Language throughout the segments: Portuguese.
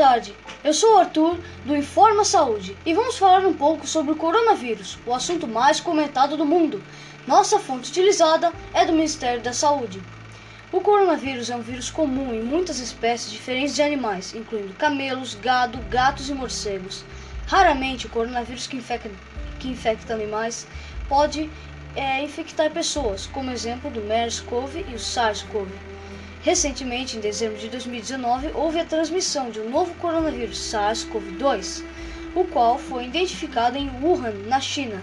tarde, eu sou o Arthur do Informa Saúde e vamos falar um pouco sobre o coronavírus, o assunto mais comentado do mundo. Nossa fonte utilizada é do Ministério da Saúde. O coronavírus é um vírus comum em muitas espécies diferentes de animais, incluindo camelos, gado, gatos e morcegos. Raramente o coronavírus que infecta, que infecta animais pode é, infectar pessoas, como exemplo do MERS-CoV e o SARS-CoV. Recentemente, em dezembro de 2019, houve a transmissão de um novo coronavírus SARS-CoV-2, o qual foi identificado em Wuhan, na China,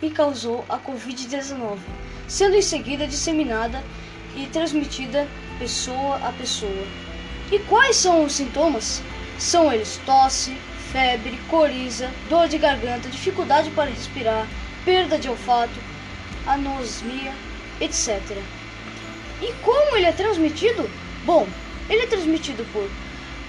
e causou a Covid-19, sendo em seguida disseminada e transmitida pessoa a pessoa. E quais são os sintomas? São eles tosse, febre, coriza, dor de garganta, dificuldade para respirar, perda de olfato, anosmia, etc. E como ele é transmitido? Bom, ele é transmitido por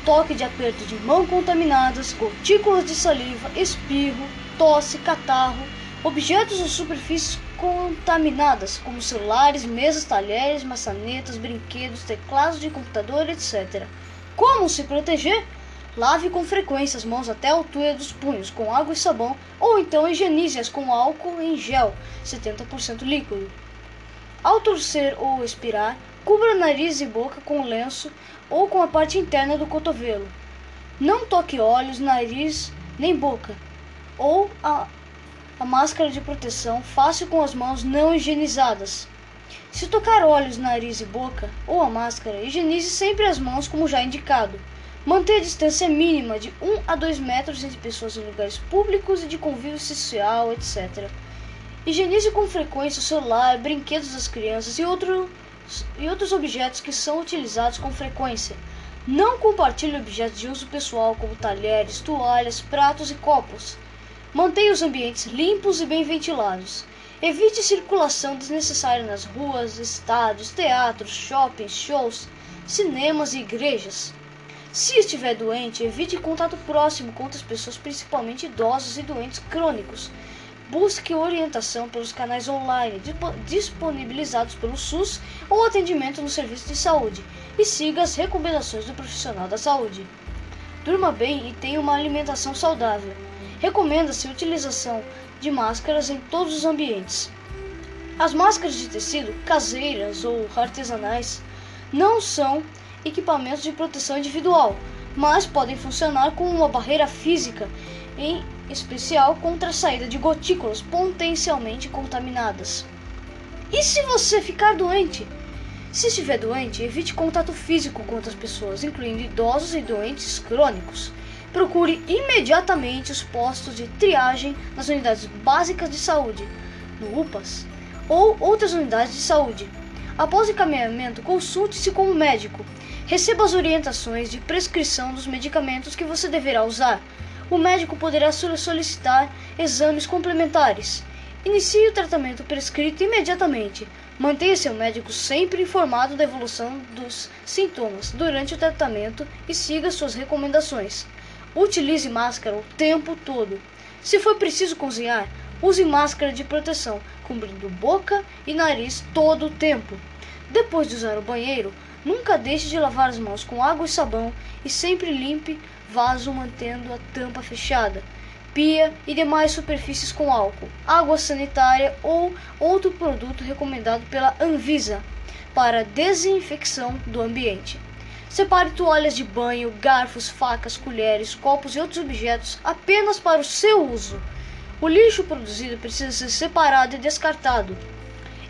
toque de aperto de mão contaminadas, gotículas de saliva, espirro, tosse, catarro, objetos ou superfícies contaminadas, como celulares, mesas, talheres, maçanetas, brinquedos, teclados de computador, etc. Como se proteger? Lave com frequência as mãos até a altura dos punhos com água e sabão, ou então higienize-as com álcool em gel, 70% líquido. Ao torcer ou expirar, cubra nariz e boca com lenço ou com a parte interna do cotovelo. Não toque olhos, nariz nem boca. Ou a, a máscara de proteção, faça com as mãos não higienizadas. Se tocar olhos, nariz e boca ou a máscara, higienize sempre as mãos como já indicado. Mantenha a distância mínima de 1 a 2 metros entre pessoas em lugares públicos e de convívio social, etc. Higienize com frequência o celular, brinquedos das crianças e, outro, e outros objetos que são utilizados com frequência. Não compartilhe objetos de uso pessoal como talheres, toalhas, pratos e copos. Mantenha os ambientes limpos e bem ventilados. Evite circulação desnecessária nas ruas, estádios, teatros, shoppings, shows, cinemas e igrejas. Se estiver doente, evite contato próximo com outras pessoas, principalmente idosos e doentes crônicos. Busque orientação pelos canais online disponibilizados pelo SUS ou atendimento no serviço de saúde e siga as recomendações do profissional da saúde. Durma bem e tenha uma alimentação saudável. Recomenda-se a utilização de máscaras em todos os ambientes. As máscaras de tecido, caseiras ou artesanais, não são equipamentos de proteção individual, mas podem funcionar como uma barreira física em especial contra a saída de gotículas potencialmente contaminadas. E se você ficar doente? Se estiver doente, evite contato físico com outras pessoas, incluindo idosos e doentes crônicos. Procure imediatamente os postos de triagem nas unidades básicas de saúde, no UPAS, ou outras unidades de saúde. Após o encaminhamento, consulte-se com um médico. Receba as orientações de prescrição dos medicamentos que você deverá usar o médico poderá solicitar exames complementares. Inicie o tratamento prescrito imediatamente. Mantenha seu médico sempre informado da evolução dos sintomas durante o tratamento e siga suas recomendações. Utilize máscara o tempo todo. Se for preciso cozinhar, use máscara de proteção, cobrindo boca e nariz todo o tempo. Depois de usar o banheiro, nunca deixe de lavar as mãos com água e sabão e sempre limpe vaso mantendo a tampa fechada, pia e demais superfícies com álcool, água sanitária ou outro produto recomendado pela Anvisa para desinfecção do ambiente. Separe toalhas de banho, garfos, facas, colheres, copos e outros objetos apenas para o seu uso. O lixo produzido precisa ser separado e descartado.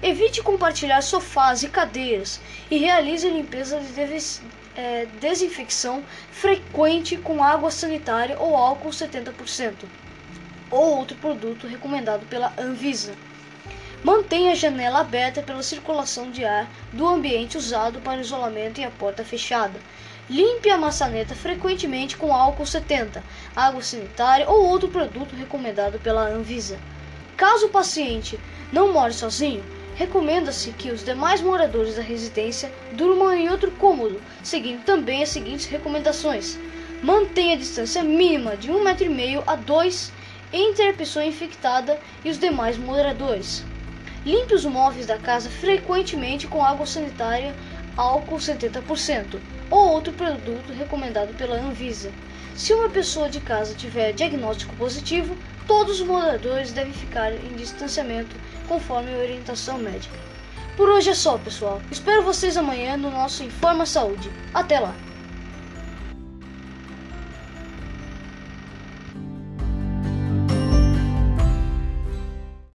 Evite compartilhar sofás e cadeiras e realize limpeza de é, desinfecção frequente com água sanitária ou álcool 70%, ou outro produto recomendado pela Anvisa. Mantenha a janela aberta pela circulação de ar do ambiente usado para isolamento e a porta fechada. Limpe a maçaneta frequentemente com álcool 70, água sanitária ou outro produto recomendado pela Anvisa. Caso o paciente não more sozinho, Recomenda-se que os demais moradores da residência durmam em outro cômodo, seguindo também as seguintes recomendações: mantenha a distância mínima de um metro meio a dois entre a pessoa infectada e os demais moradores. Limpe os móveis da casa frequentemente com água sanitária, álcool 70%. ou outro produto recomendado pela Anvisa. Se uma pessoa de casa tiver diagnóstico positivo, todos os moradores devem ficar em distanciamento conforme a orientação médica. Por hoje é só, pessoal. Espero vocês amanhã no nosso Informa Saúde. Até lá!